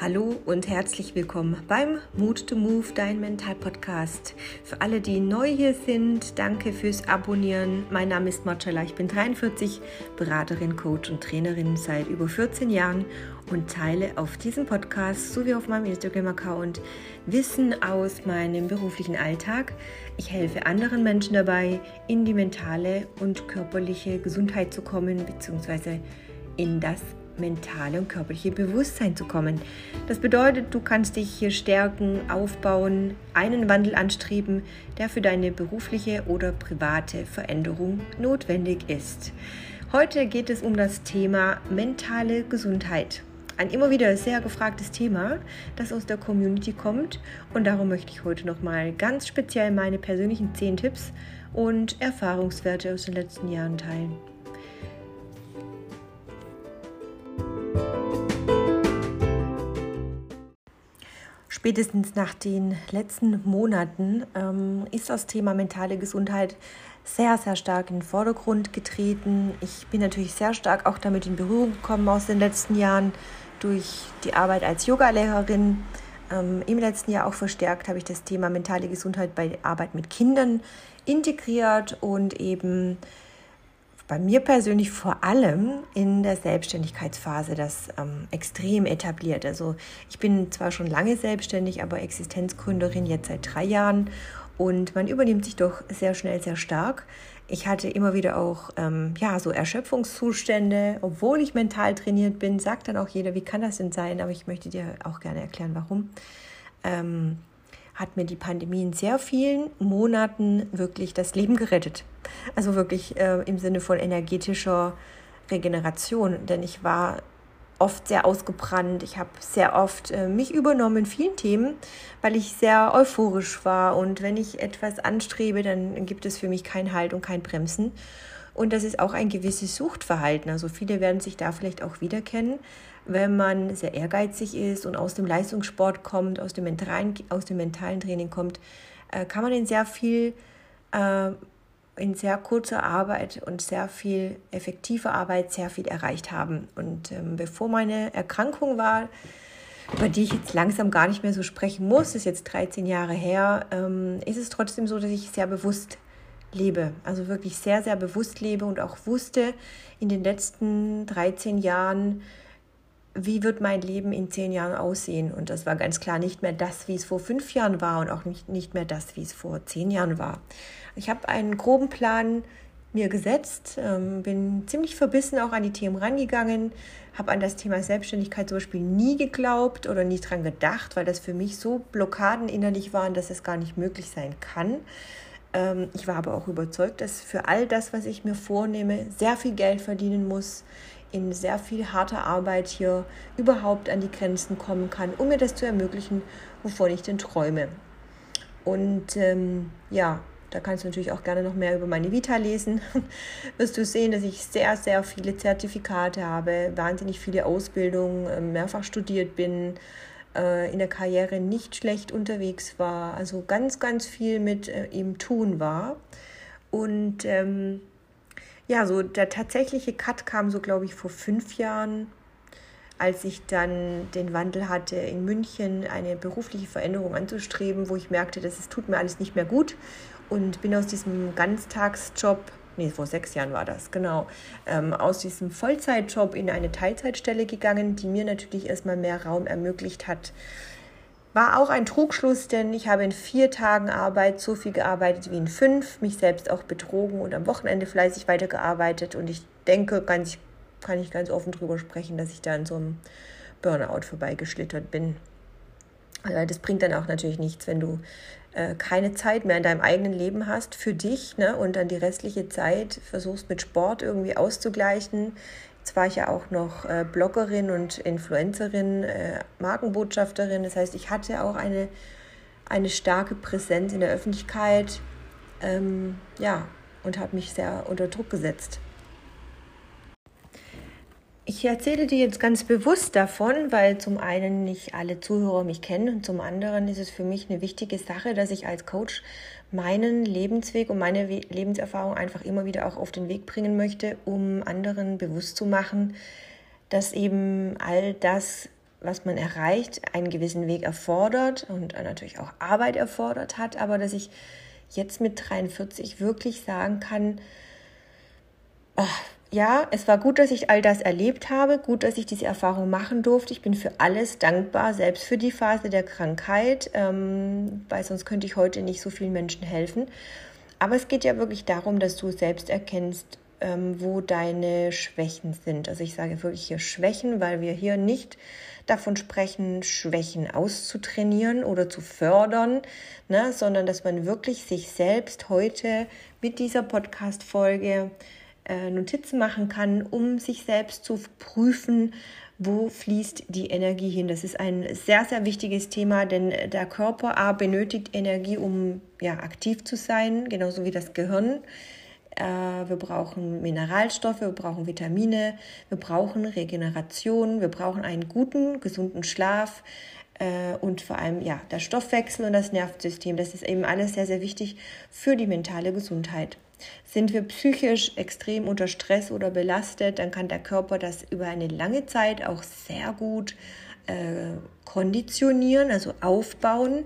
Hallo und herzlich willkommen beim Mood to Move, dein Mental-Podcast. Für alle, die neu hier sind, danke fürs Abonnieren. Mein Name ist Marcella, ich bin 43, Beraterin, Coach und Trainerin seit über 14 Jahren und teile auf diesem Podcast sowie auf meinem Instagram-Account Wissen aus meinem beruflichen Alltag. Ich helfe anderen Menschen dabei, in die mentale und körperliche Gesundheit zu kommen, beziehungsweise in das mentale und körperliche Bewusstsein zu kommen. Das bedeutet, du kannst dich hier stärken, aufbauen, einen Wandel anstreben, der für deine berufliche oder private Veränderung notwendig ist. Heute geht es um das Thema mentale Gesundheit. Ein immer wieder sehr gefragtes Thema, das aus der Community kommt und darum möchte ich heute nochmal ganz speziell meine persönlichen 10 Tipps und Erfahrungswerte aus den letzten Jahren teilen. Spätestens nach den letzten Monaten ähm, ist das Thema mentale Gesundheit sehr, sehr stark in den Vordergrund getreten. Ich bin natürlich sehr stark auch damit in Berührung gekommen aus den letzten Jahren durch die Arbeit als Yogalehrerin. Ähm, Im letzten Jahr auch verstärkt habe ich das Thema mentale Gesundheit bei Arbeit mit Kindern integriert und eben bei mir persönlich vor allem in der Selbstständigkeitsphase das ähm, extrem etabliert. Also ich bin zwar schon lange selbstständig, aber Existenzgründerin jetzt seit drei Jahren und man übernimmt sich doch sehr schnell sehr stark. Ich hatte immer wieder auch ähm, ja so Erschöpfungszustände, obwohl ich mental trainiert bin. Sagt dann auch jeder, wie kann das denn sein? Aber ich möchte dir auch gerne erklären, warum. Ähm, hat mir die Pandemie in sehr vielen Monaten wirklich das Leben gerettet. Also wirklich äh, im Sinne von energetischer Regeneration, denn ich war oft sehr ausgebrannt. Ich habe sehr oft äh, mich übernommen in vielen Themen, weil ich sehr euphorisch war. Und wenn ich etwas anstrebe, dann gibt es für mich kein Halt und kein Bremsen. Und das ist auch ein gewisses Suchtverhalten. Also viele werden sich da vielleicht auch wiederkennen wenn man sehr ehrgeizig ist und aus dem Leistungssport kommt, aus dem mentalen, aus dem mentalen Training kommt, äh, kann man in sehr viel, äh, in sehr kurzer Arbeit und sehr viel effektiver Arbeit sehr viel erreicht haben. Und ähm, bevor meine Erkrankung war, über die ich jetzt langsam gar nicht mehr so sprechen muss, ist jetzt 13 Jahre her, ähm, ist es trotzdem so, dass ich sehr bewusst lebe. Also wirklich sehr, sehr bewusst lebe und auch wusste in den letzten 13 Jahren, wie wird mein Leben in zehn Jahren aussehen? Und das war ganz klar nicht mehr das, wie es vor fünf Jahren war und auch nicht, nicht mehr das, wie es vor zehn Jahren war. Ich habe einen groben Plan mir gesetzt, ähm, bin ziemlich verbissen auch an die Themen rangegangen, habe an das Thema Selbstständigkeit zum Beispiel nie geglaubt oder nie dran gedacht, weil das für mich so Blockaden innerlich waren, dass es gar nicht möglich sein kann. Ähm, ich war aber auch überzeugt, dass für all das, was ich mir vornehme, sehr viel Geld verdienen muss in sehr viel harter Arbeit hier überhaupt an die Grenzen kommen kann, um mir das zu ermöglichen, wovon ich denn träume. Und ähm, ja, da kannst du natürlich auch gerne noch mehr über meine Vita lesen. Wirst du sehen, dass ich sehr, sehr viele Zertifikate habe, wahnsinnig viele Ausbildungen, ähm, mehrfach studiert bin, äh, in der Karriere nicht schlecht unterwegs war, also ganz, ganz viel mit äh, ihm tun war. Und ähm, ja, so der tatsächliche Cut kam so, glaube ich, vor fünf Jahren, als ich dann den Wandel hatte, in München eine berufliche Veränderung anzustreben, wo ich merkte, dass es tut mir alles nicht mehr gut und bin aus diesem Ganztagsjob, nee, vor sechs Jahren war das, genau, ähm, aus diesem Vollzeitjob in eine Teilzeitstelle gegangen, die mir natürlich erstmal mehr Raum ermöglicht hat, war auch ein Trugschluss, denn ich habe in vier Tagen Arbeit so viel gearbeitet wie in fünf, mich selbst auch betrogen und am Wochenende fleißig weitergearbeitet. Und ich denke, ganz, kann ich ganz offen darüber sprechen, dass ich da in so einem Burnout vorbeigeschlittert bin. Also das bringt dann auch natürlich nichts, wenn du äh, keine Zeit mehr in deinem eigenen Leben hast für dich ne, und dann die restliche Zeit versuchst mit Sport irgendwie auszugleichen. Jetzt war ich ja auch noch äh, Bloggerin und Influencerin, äh, Markenbotschafterin. Das heißt, ich hatte auch eine, eine starke Präsenz in der Öffentlichkeit. Ähm, ja, und habe mich sehr unter Druck gesetzt. Ich erzähle dir jetzt ganz bewusst davon, weil zum einen nicht alle Zuhörer mich kennen und zum anderen ist es für mich eine wichtige Sache, dass ich als Coach meinen Lebensweg und meine Lebenserfahrung einfach immer wieder auch auf den Weg bringen möchte, um anderen bewusst zu machen, dass eben all das was man erreicht, einen gewissen Weg erfordert und natürlich auch Arbeit erfordert hat, aber dass ich jetzt mit 43 wirklich sagen kann, ach, ja, es war gut, dass ich all das erlebt habe, gut, dass ich diese Erfahrung machen durfte. Ich bin für alles dankbar, selbst für die Phase der Krankheit, ähm, weil sonst könnte ich heute nicht so vielen Menschen helfen. Aber es geht ja wirklich darum, dass du selbst erkennst, ähm, wo deine Schwächen sind. Also ich sage wirklich hier Schwächen, weil wir hier nicht davon sprechen, Schwächen auszutrainieren oder zu fördern, ne, sondern dass man wirklich sich selbst heute mit dieser Podcast-Folge äh, Notizen machen kann, um sich selbst zu prüfen, wo fließt die Energie hin. Das ist ein sehr, sehr wichtiges Thema, denn der Körper A benötigt Energie, um ja, aktiv zu sein, genauso wie das Gehirn. Äh, wir brauchen Mineralstoffe, wir brauchen Vitamine, wir brauchen Regeneration, wir brauchen einen guten, gesunden Schlaf äh, und vor allem ja, der Stoffwechsel und das Nervensystem. Das ist eben alles sehr, sehr wichtig für die mentale Gesundheit. Sind wir psychisch extrem unter Stress oder belastet, dann kann der Körper das über eine lange Zeit auch sehr gut äh, konditionieren, also aufbauen.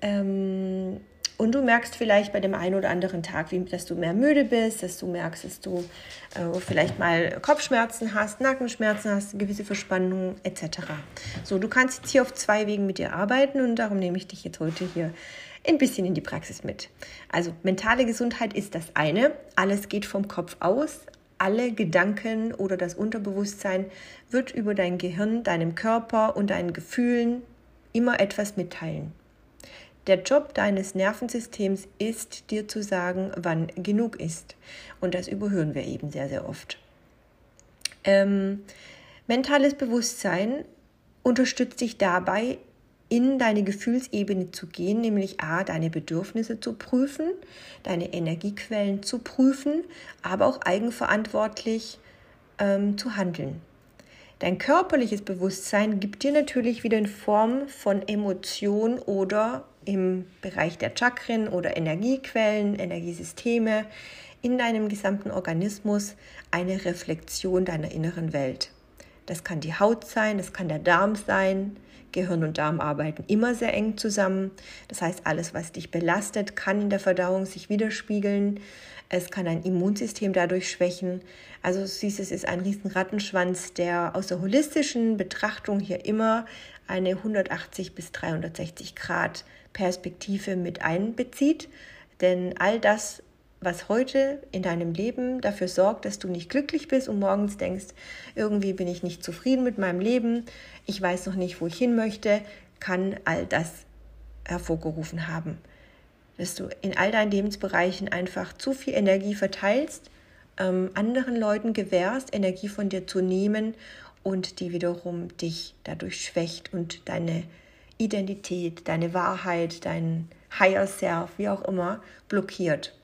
Ähm, und du merkst vielleicht bei dem einen oder anderen Tag, wie, dass du mehr müde bist, dass du merkst, dass du äh, vielleicht mal Kopfschmerzen hast, Nackenschmerzen hast, gewisse Verspannungen etc. So, du kannst jetzt hier auf zwei Wegen mit dir arbeiten und darum nehme ich dich jetzt heute hier ein bisschen in die Praxis mit. Also mentale Gesundheit ist das eine. Alles geht vom Kopf aus. Alle Gedanken oder das Unterbewusstsein wird über dein Gehirn, deinem Körper und deinen Gefühlen immer etwas mitteilen. Der Job deines Nervensystems ist, dir zu sagen, wann genug ist. Und das überhören wir eben sehr, sehr oft. Ähm, mentales Bewusstsein unterstützt dich dabei, in deine Gefühlsebene zu gehen, nämlich A, deine Bedürfnisse zu prüfen, deine Energiequellen zu prüfen, aber auch eigenverantwortlich ähm, zu handeln. Dein körperliches Bewusstsein gibt dir natürlich wieder in Form von Emotion oder im Bereich der Chakren oder Energiequellen, Energiesysteme in deinem gesamten Organismus eine Reflexion deiner inneren Welt. Das kann die Haut sein, das kann der Darm sein, Gehirn und Darm arbeiten immer sehr eng zusammen. Das heißt, alles, was dich belastet, kann in der Verdauung sich widerspiegeln. Es kann ein Immunsystem dadurch schwächen. Also siehst, es ist ein riesen Rattenschwanz, der aus der holistischen Betrachtung hier immer eine 180 bis 360 Grad Perspektive mit einbezieht. Denn all das was heute in deinem Leben dafür sorgt, dass du nicht glücklich bist und morgens denkst, irgendwie bin ich nicht zufrieden mit meinem Leben, ich weiß noch nicht, wo ich hin möchte, kann all das hervorgerufen haben. Dass du in all deinen Lebensbereichen einfach zu viel Energie verteilst, ähm, anderen Leuten gewährst, Energie von dir zu nehmen und die wiederum dich dadurch schwächt und deine Identität, deine Wahrheit, dein Higher Self, wie auch immer, blockiert.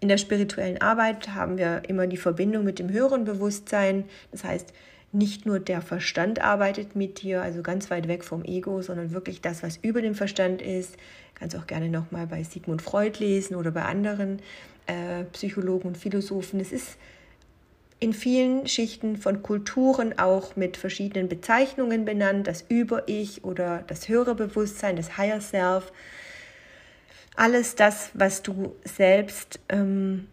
In der spirituellen Arbeit haben wir immer die Verbindung mit dem höheren Bewusstsein. Das heißt, nicht nur der Verstand arbeitet mit dir, also ganz weit weg vom Ego, sondern wirklich das, was über dem Verstand ist. Kannst auch gerne nochmal bei Sigmund Freud lesen oder bei anderen äh, Psychologen und Philosophen. Es ist in vielen Schichten von Kulturen auch mit verschiedenen Bezeichnungen benannt, das Über-Ich oder das höhere Bewusstsein, das Higher Self alles das, was du selbst ähm,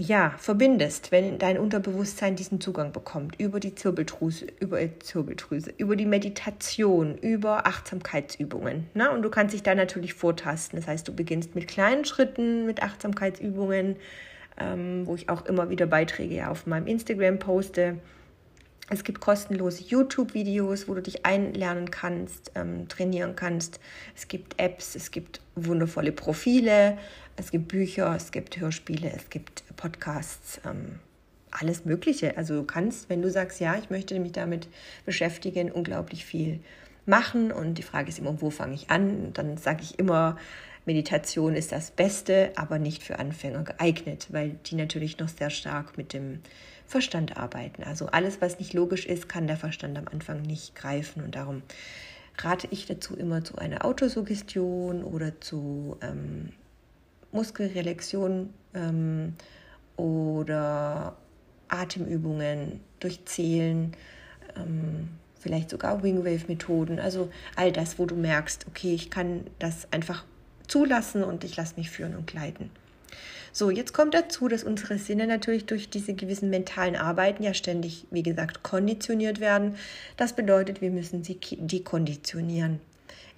ja, verbindest, wenn dein Unterbewusstsein diesen Zugang bekommt, über die Zirbeldrüse, über die Zirbeldrüse, über die Meditation, über Achtsamkeitsübungen. Ne? Und du kannst dich da natürlich vortasten. Das heißt, du beginnst mit kleinen Schritten, mit Achtsamkeitsübungen, ähm, wo ich auch immer wieder Beiträge auf meinem Instagram poste es gibt kostenlose YouTube-Videos, wo du dich einlernen kannst, ähm, trainieren kannst. Es gibt Apps, es gibt wundervolle Profile, es gibt Bücher, es gibt Hörspiele, es gibt Podcasts, ähm, alles Mögliche. Also du kannst, wenn du sagst, ja, ich möchte mich damit beschäftigen, unglaublich viel machen. Und die Frage ist immer, wo fange ich an? dann sage ich immer, Meditation ist das Beste, aber nicht für Anfänger geeignet, weil die natürlich noch sehr stark mit dem Verstand arbeiten. Also alles, was nicht logisch ist, kann der Verstand am Anfang nicht greifen und darum rate ich dazu immer zu einer Autosuggestion oder zu ähm, Muskelrelaxion ähm, oder Atemübungen durch Zählen, ähm, vielleicht sogar Wingwave-Methoden, also all das, wo du merkst, okay, ich kann das einfach zulassen und ich lasse mich führen und gleiten. So, jetzt kommt dazu, dass unsere Sinne natürlich durch diese gewissen mentalen Arbeiten ja ständig, wie gesagt, konditioniert werden. Das bedeutet, wir müssen sie dekonditionieren.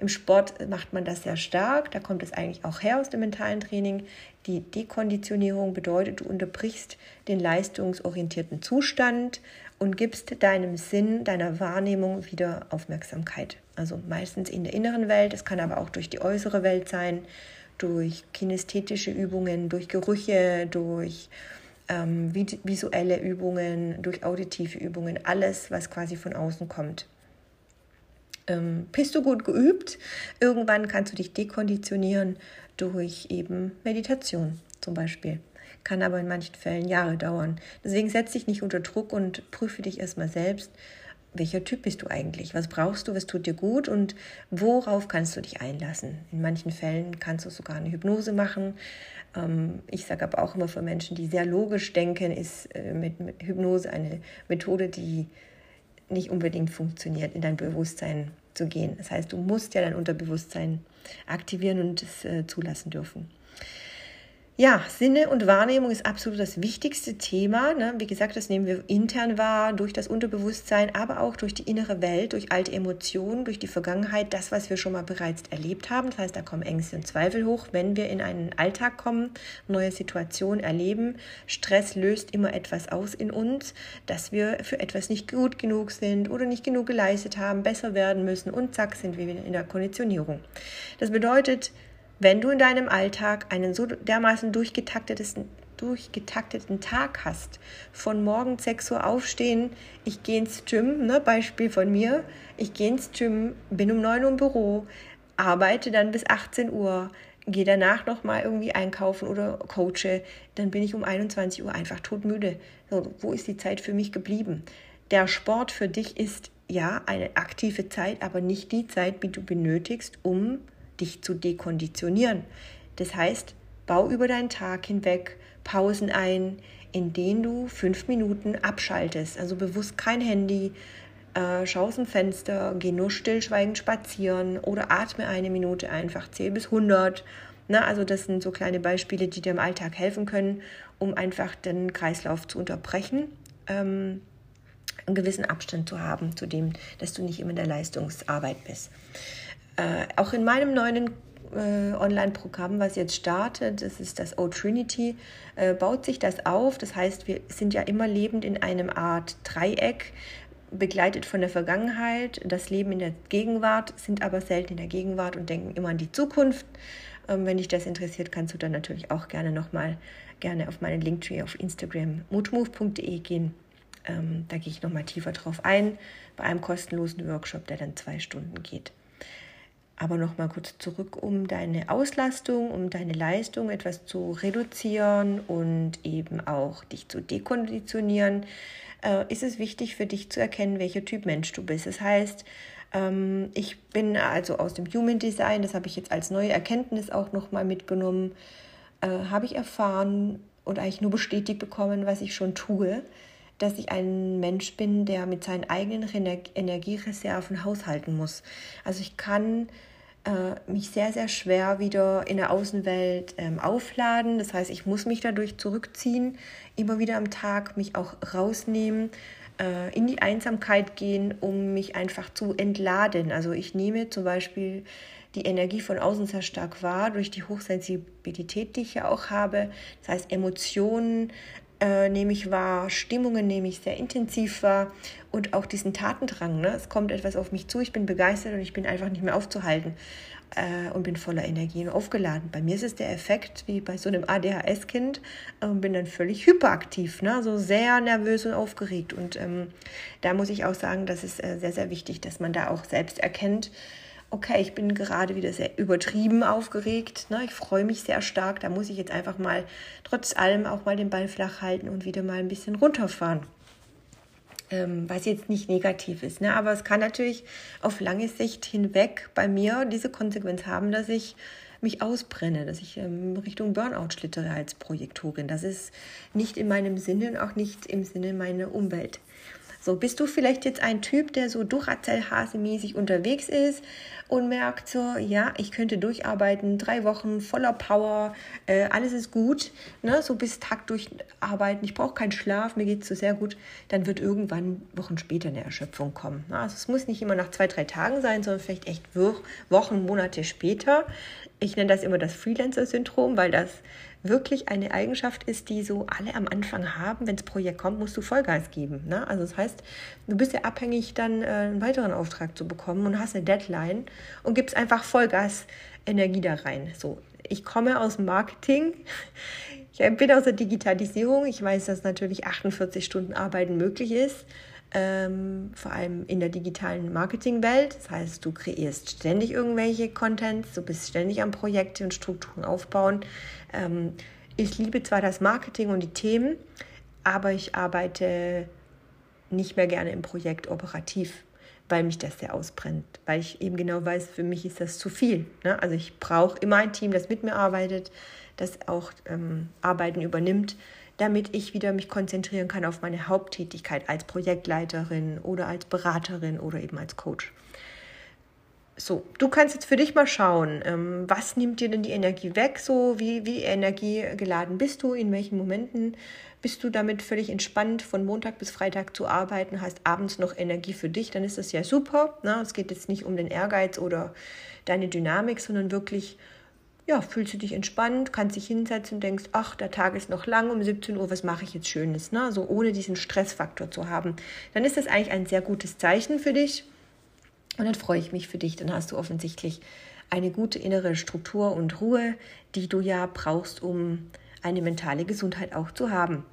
Im Sport macht man das sehr stark, da kommt es eigentlich auch her aus dem mentalen Training. Die Dekonditionierung bedeutet, du unterbrichst den leistungsorientierten Zustand und gibst deinem Sinn, deiner Wahrnehmung wieder Aufmerksamkeit. Also meistens in der inneren Welt, es kann aber auch durch die äußere Welt sein, durch kinästhetische Übungen, durch Gerüche, durch ähm, visuelle Übungen, durch auditive Übungen, alles, was quasi von außen kommt. Ähm, bist du gut geübt? Irgendwann kannst du dich dekonditionieren durch eben Meditation zum Beispiel. Kann aber in manchen Fällen Jahre dauern. Deswegen setz dich nicht unter Druck und prüfe dich erstmal selbst, welcher Typ bist du eigentlich? Was brauchst du? Was tut dir gut? Und worauf kannst du dich einlassen? In manchen Fällen kannst du sogar eine Hypnose machen. Ähm, ich sage aber auch immer für Menschen, die sehr logisch denken, ist äh, mit Hypnose eine Methode, die nicht unbedingt funktioniert, in dein Bewusstsein zu gehen. Das heißt, du musst ja dein Unterbewusstsein aktivieren und es äh, zulassen dürfen. Ja, Sinne und Wahrnehmung ist absolut das wichtigste Thema. Ne? Wie gesagt, das nehmen wir intern wahr, durch das Unterbewusstsein, aber auch durch die innere Welt, durch alte Emotionen, durch die Vergangenheit, das, was wir schon mal bereits erlebt haben. Das heißt, da kommen Ängste und Zweifel hoch, wenn wir in einen Alltag kommen, neue Situationen erleben. Stress löst immer etwas aus in uns, dass wir für etwas nicht gut genug sind oder nicht genug geleistet haben, besser werden müssen und zack sind wir wieder in der Konditionierung. Das bedeutet, wenn du in deinem Alltag einen so dermaßen durchgetakteten, durchgetakteten Tag hast, von morgens 6 Uhr aufstehen, ich gehe ins Gym, ne, Beispiel von mir, ich gehe ins Gym, bin um 9 Uhr im Büro, arbeite dann bis 18 Uhr, gehe danach nochmal irgendwie einkaufen oder coache, dann bin ich um 21 Uhr einfach todmüde. So, wo ist die Zeit für mich geblieben? Der Sport für dich ist ja eine aktive Zeit, aber nicht die Zeit, die du benötigst, um dich zu dekonditionieren. Das heißt, bau über deinen Tag hinweg Pausen ein, in denen du fünf Minuten abschaltest. Also bewusst kein Handy, äh, schau aus dem Fenster, geh nur stillschweigend spazieren oder atme eine Minute einfach, zähl bis 100. Na, also das sind so kleine Beispiele, die dir im Alltag helfen können, um einfach den Kreislauf zu unterbrechen. Ähm, einen gewissen Abstand zu haben zu dem, dass du nicht immer in der Leistungsarbeit bist. Äh, auch in meinem neuen äh, Online-Programm, was jetzt startet, das ist das O-Trinity, äh, baut sich das auf. Das heißt, wir sind ja immer lebend in einem Art Dreieck, begleitet von der Vergangenheit, das Leben in der Gegenwart, sind aber selten in der Gegenwart und denken immer an die Zukunft. Ähm, wenn dich das interessiert, kannst du dann natürlich auch gerne nochmal gerne auf meinen Linktree auf Instagram mutmove.de gehen. Ähm, da gehe ich nochmal tiefer drauf ein, bei einem kostenlosen Workshop, der dann zwei Stunden geht. Aber nochmal kurz zurück, um deine Auslastung, um deine Leistung etwas zu reduzieren und eben auch dich zu dekonditionieren, äh, ist es wichtig für dich zu erkennen, welcher Typ Mensch du bist. Das heißt, ähm, ich bin also aus dem Human Design, das habe ich jetzt als neue Erkenntnis auch nochmal mitgenommen, äh, habe ich erfahren und eigentlich nur bestätigt bekommen, was ich schon tue, dass ich ein Mensch bin, der mit seinen eigenen Energiereserven haushalten muss. Also ich kann mich sehr, sehr schwer wieder in der Außenwelt ähm, aufladen. Das heißt, ich muss mich dadurch zurückziehen, immer wieder am Tag mich auch rausnehmen, äh, in die Einsamkeit gehen, um mich einfach zu entladen. Also ich nehme zum Beispiel die Energie von außen sehr stark wahr, durch die Hochsensibilität, die ich ja auch habe. Das heißt, Emotionen, äh, nehme ich wahr, Stimmungen nehme ich sehr intensiv wahr und auch diesen Tatendrang. Ne? Es kommt etwas auf mich zu, ich bin begeistert und ich bin einfach nicht mehr aufzuhalten äh, und bin voller Energie und aufgeladen. Bei mir ist es der Effekt wie bei so einem ADHS-Kind und ähm, bin dann völlig hyperaktiv, ne? so sehr nervös und aufgeregt. Und ähm, da muss ich auch sagen, das ist äh, sehr, sehr wichtig, dass man da auch selbst erkennt, okay, ich bin gerade wieder sehr übertrieben aufgeregt. Ne? Ich freue mich sehr stark. Da muss ich jetzt einfach mal trotz allem auch mal den Ball flach halten und wieder mal ein bisschen runterfahren. Ähm, was jetzt nicht negativ ist. Ne? Aber es kann natürlich auf lange Sicht hinweg bei mir diese Konsequenz haben, dass ich mich ausbrenne, dass ich ähm, Richtung Burnout schlittere als Projektorin. Das ist nicht in meinem Sinne und auch nicht im Sinne meiner Umwelt. So, bist du vielleicht jetzt ein Typ, der so Duracell-Hase-mäßig unterwegs ist und merkt so, ja, ich könnte durcharbeiten, drei Wochen voller Power, äh, alles ist gut, ne? so bis Tag durcharbeiten, ich brauche keinen Schlaf, mir geht es so sehr gut, dann wird irgendwann Wochen später eine Erschöpfung kommen. Ne? Also es muss nicht immer nach zwei, drei Tagen sein, sondern vielleicht echt Wochen, Monate später. Ich nenne das immer das Freelancer-Syndrom, weil das wirklich eine Eigenschaft ist, die so alle am Anfang haben. Wenn das Projekt kommt, musst du Vollgas geben. Ne? Also das heißt, du bist ja abhängig, dann äh, einen weiteren Auftrag zu bekommen und hast eine Deadline und gibst einfach Vollgas Energie da rein. So, ich komme aus Marketing. Ich bin aus der Digitalisierung. Ich weiß, dass natürlich 48 Stunden Arbeiten möglich ist ähm, vor allem in der digitalen Marketingwelt. Das heißt, du kreierst ständig irgendwelche Contents, du bist ständig am Projekte und Strukturen aufbauen. Ähm, ich liebe zwar das Marketing und die Themen, aber ich arbeite nicht mehr gerne im Projekt operativ, weil mich das sehr ausbrennt, weil ich eben genau weiß, für mich ist das zu viel. Ne? Also ich brauche immer ein Team, das mit mir arbeitet, das auch ähm, Arbeiten übernimmt damit ich wieder mich konzentrieren kann auf meine Haupttätigkeit als Projektleiterin oder als Beraterin oder eben als Coach. So, du kannst jetzt für dich mal schauen, ähm, was nimmt dir denn die Energie weg? So, wie, wie energiegeladen bist du? In welchen Momenten bist du damit völlig entspannt, von Montag bis Freitag zu arbeiten, hast abends noch Energie für dich? Dann ist das ja super. Ne? Es geht jetzt nicht um den Ehrgeiz oder deine Dynamik, sondern wirklich ja, fühlst du dich entspannt, kannst dich hinsetzen und denkst, ach, der Tag ist noch lang, um 17 Uhr, was mache ich jetzt Schönes, ne? so ohne diesen Stressfaktor zu haben, dann ist das eigentlich ein sehr gutes Zeichen für dich und dann freue ich mich für dich, dann hast du offensichtlich eine gute innere Struktur und Ruhe, die du ja brauchst, um eine mentale Gesundheit auch zu haben.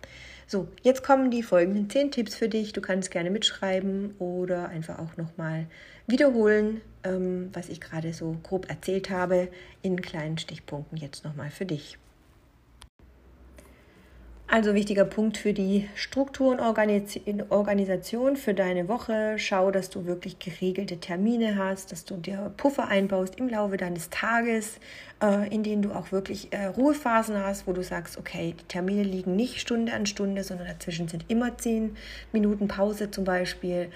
So, jetzt kommen die folgenden 10 Tipps für dich. Du kannst gerne mitschreiben oder einfach auch nochmal wiederholen, ähm, was ich gerade so grob erzählt habe, in kleinen Stichpunkten jetzt nochmal für dich. Also wichtiger Punkt für die Struktur und Organisation für deine Woche. Schau, dass du wirklich geregelte Termine hast, dass du dir Puffer einbaust im Laufe deines Tages, äh, in denen du auch wirklich äh, Ruhephasen hast, wo du sagst, okay, die Termine liegen nicht Stunde an Stunde, sondern dazwischen sind immer zehn Minuten Pause zum Beispiel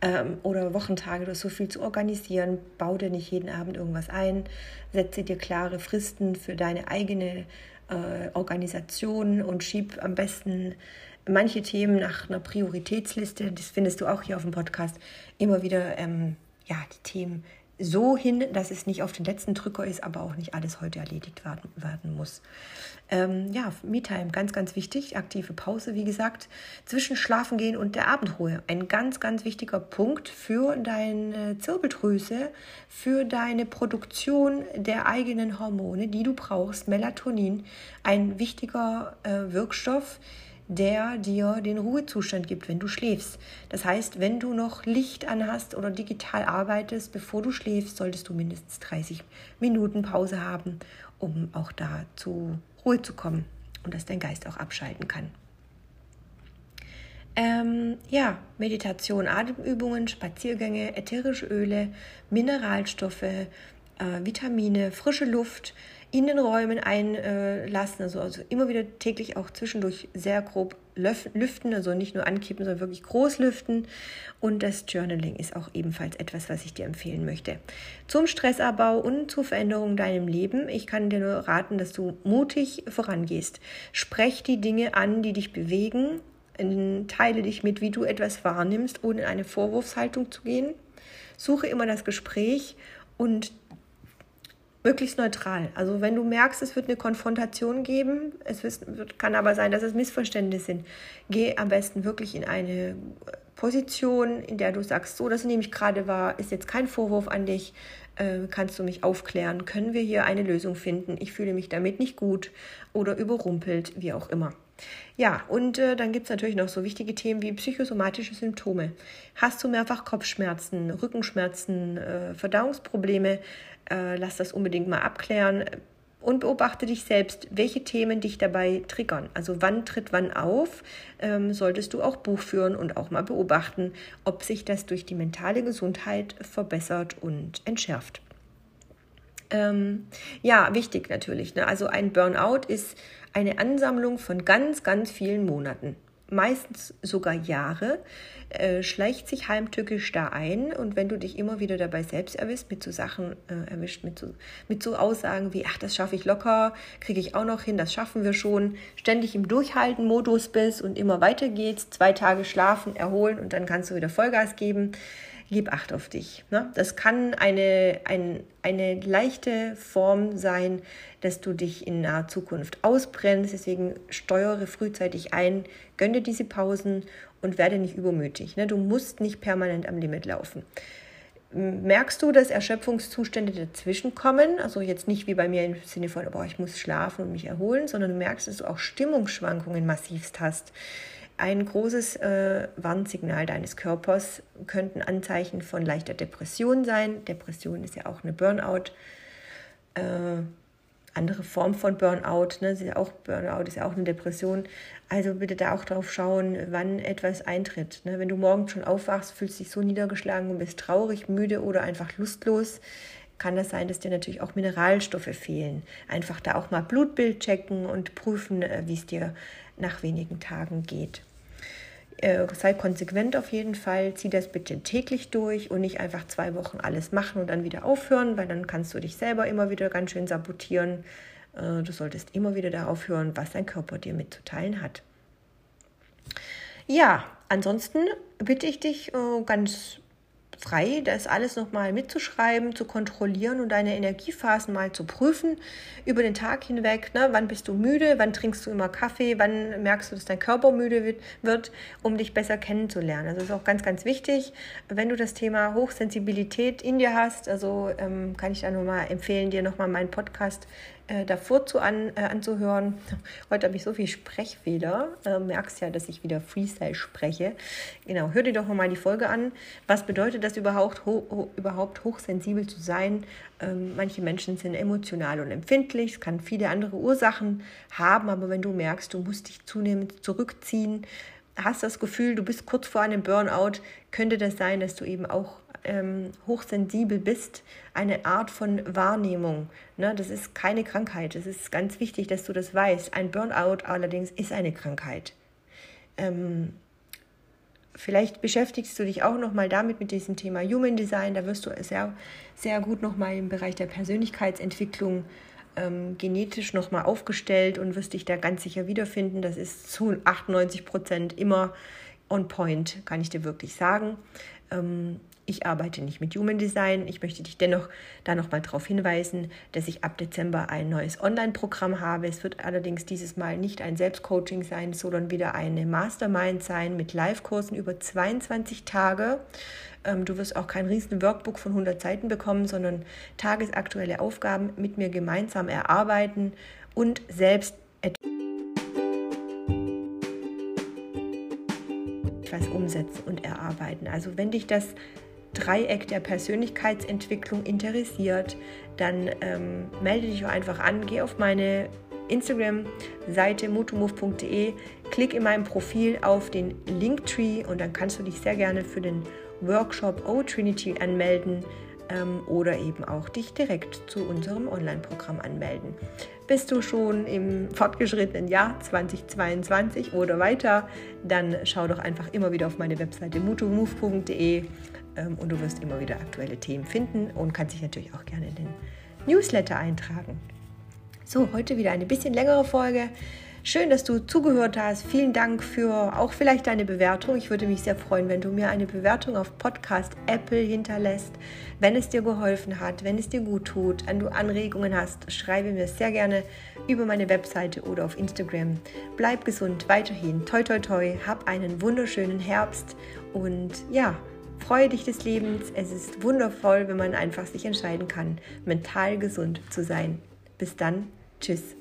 ähm, oder Wochentage, du hast so viel zu organisieren. Bau dir nicht jeden Abend irgendwas ein. Setze dir klare Fristen für deine eigene äh, Organisation und schieb am besten manche Themen nach einer Prioritätsliste, das findest du auch hier auf dem Podcast, immer wieder ähm, ja, die Themen so hin, dass es nicht auf den letzten Drücker ist, aber auch nicht alles heute erledigt werden, werden muss. Ähm, ja, Me-Time, ganz, ganz wichtig. Aktive Pause, wie gesagt, zwischen Schlafen gehen und der Abendruhe. Ein ganz, ganz wichtiger Punkt für deine Zirbeldrüse, für deine Produktion der eigenen Hormone, die du brauchst. Melatonin, ein wichtiger äh, Wirkstoff, der dir den Ruhezustand gibt, wenn du schläfst. Das heißt, wenn du noch Licht anhast oder digital arbeitest, bevor du schläfst, solltest du mindestens 30 Minuten Pause haben, um auch da zur Ruhe zu kommen und dass dein Geist auch abschalten kann. Ähm, ja, Meditation, Atemübungen, Spaziergänge, ätherische Öle, Mineralstoffe, äh, Vitamine, frische Luft, in den Räumen einlassen, also, also immer wieder täglich auch zwischendurch sehr grob lüften, also nicht nur ankippen, sondern wirklich groß lüften. Und das Journaling ist auch ebenfalls etwas, was ich dir empfehlen möchte. Zum Stressabbau und zur Veränderung deinem Leben. Ich kann dir nur raten, dass du mutig vorangehst. Sprech die Dinge an, die dich bewegen. Teile dich mit, wie du etwas wahrnimmst, ohne in eine Vorwurfshaltung zu gehen. Suche immer das Gespräch und möglichst neutral. Also wenn du merkst, es wird eine Konfrontation geben, es wird, kann aber sein, dass es Missverständnisse sind, geh am besten wirklich in eine Position, in der du sagst, so, das nehme ich gerade wahr, ist jetzt kein Vorwurf an dich, äh, kannst du mich aufklären, können wir hier eine Lösung finden, ich fühle mich damit nicht gut oder überrumpelt, wie auch immer. Ja, und äh, dann gibt es natürlich noch so wichtige Themen wie psychosomatische Symptome. Hast du mehrfach Kopfschmerzen, Rückenschmerzen, äh, Verdauungsprobleme, äh, lass das unbedingt mal abklären und beobachte dich selbst, welche Themen dich dabei triggern. Also wann tritt wann auf, ähm, solltest du auch Buch führen und auch mal beobachten, ob sich das durch die mentale Gesundheit verbessert und entschärft. Ähm, ja, wichtig natürlich. Ne? Also ein Burnout ist eine Ansammlung von ganz, ganz vielen Monaten. Meistens sogar Jahre, äh, schleicht sich heimtückisch da ein. Und wenn du dich immer wieder dabei selbst erwischt, mit so Sachen äh, erwischt, mit so, mit so Aussagen wie, ach, das schaffe ich locker, kriege ich auch noch hin, das schaffen wir schon, ständig im Durchhalten-Modus bist und immer weiter geht's, zwei Tage schlafen, erholen und dann kannst du wieder Vollgas geben, gib Acht auf dich. Ne? Das kann eine, ein, eine leichte Form sein, dass du dich in naher Zukunft ausbrennst. Deswegen steuere frühzeitig ein, gönne diese Pausen und werde nicht übermütig. Ne? Du musst nicht permanent am Limit laufen. Merkst du, dass Erschöpfungszustände dazwischen kommen? Also jetzt nicht wie bei mir im Sinne von, oh, ich muss schlafen und mich erholen, sondern du merkst, dass du auch Stimmungsschwankungen massivst hast. Ein großes äh, Warnsignal deines Körpers könnten Anzeichen von leichter Depression sein. Depression ist ja auch eine Burnout. Äh, andere Form von Burnout, ne? ist ja auch, Burnout ist ja auch eine Depression. Also bitte da auch drauf schauen, wann etwas eintritt. Ne? Wenn du morgens schon aufwachst, fühlst dich so niedergeschlagen und bist traurig, müde oder einfach lustlos, kann das sein, dass dir natürlich auch Mineralstoffe fehlen. Einfach da auch mal Blutbild checken und prüfen, äh, wie es dir nach wenigen Tagen geht äh, sei konsequent auf jeden Fall, zieh das bitte täglich durch und nicht einfach zwei Wochen alles machen und dann wieder aufhören, weil dann kannst du dich selber immer wieder ganz schön sabotieren. Äh, du solltest immer wieder darauf hören, was dein Körper dir mitzuteilen hat. Ja, ansonsten bitte ich dich äh, ganz frei, das alles nochmal mitzuschreiben, zu kontrollieren und deine Energiephasen mal zu prüfen über den Tag hinweg. Ne? Wann bist du müde? Wann trinkst du immer Kaffee? Wann merkst du, dass dein Körper müde wird, um dich besser kennenzulernen? Also ist auch ganz, ganz wichtig, wenn du das Thema Hochsensibilität in dir hast. Also ähm, kann ich da nur mal empfehlen, dir nochmal meinen Podcast äh, davor zu an, äh, anzuhören. Heute habe ich so viel Sprechfehler. Äh, merkst ja, dass ich wieder Freestyle spreche. Genau, hör dir doch nochmal die Folge an. Was bedeutet das überhaupt, ho ho überhaupt hochsensibel zu sein? Ähm, manche Menschen sind emotional und empfindlich. Es kann viele andere Ursachen haben, aber wenn du merkst, du musst dich zunehmend zurückziehen, hast das Gefühl, du bist kurz vor einem Burnout, könnte das sein, dass du eben auch ähm, hochsensibel bist, eine Art von Wahrnehmung. Ne? Das ist keine Krankheit. Es ist ganz wichtig, dass du das weißt. Ein Burnout allerdings ist eine Krankheit. Ähm, vielleicht beschäftigst du dich auch noch mal damit mit diesem Thema Human Design. Da wirst du sehr, sehr gut noch mal im Bereich der Persönlichkeitsentwicklung ähm, genetisch noch mal aufgestellt und wirst dich da ganz sicher wiederfinden. Das ist zu 98 Prozent immer on point, kann ich dir wirklich sagen. Ähm, ich arbeite nicht mit Human Design. Ich möchte dich dennoch da nochmal darauf hinweisen, dass ich ab Dezember ein neues Online-Programm habe. Es wird allerdings dieses Mal nicht ein Selbstcoaching sein, sondern wieder eine Mastermind sein mit Live-Kursen über 22 Tage. Ähm, du wirst auch kein riesen Workbook von 100 Seiten bekommen, sondern tagesaktuelle Aufgaben mit mir gemeinsam erarbeiten und selbst etwas umsetzen und erarbeiten. Also wenn dich das Dreieck der Persönlichkeitsentwicklung interessiert, dann ähm, melde dich einfach an, geh auf meine Instagram-Seite mutumove.de, klick in meinem Profil auf den Linktree und dann kannst du dich sehr gerne für den Workshop O Trinity anmelden ähm, oder eben auch dich direkt zu unserem Online-Programm anmelden. Bist du schon im fortgeschrittenen Jahr 2022 oder weiter, dann schau doch einfach immer wieder auf meine Webseite mutumove.de und du wirst immer wieder aktuelle Themen finden und kannst dich natürlich auch gerne in den Newsletter eintragen. So, heute wieder eine bisschen längere Folge. Schön, dass du zugehört hast. Vielen Dank für auch vielleicht deine Bewertung. Ich würde mich sehr freuen, wenn du mir eine Bewertung auf Podcast Apple hinterlässt. Wenn es dir geholfen hat, wenn es dir gut tut, wenn du Anregungen hast, schreibe mir sehr gerne über meine Webseite oder auf Instagram. Bleib gesund weiterhin. Toi, toi, toi. Hab einen wunderschönen Herbst und ja, Freue dich des Lebens. Es ist wundervoll, wenn man einfach sich entscheiden kann, mental gesund zu sein. Bis dann. Tschüss.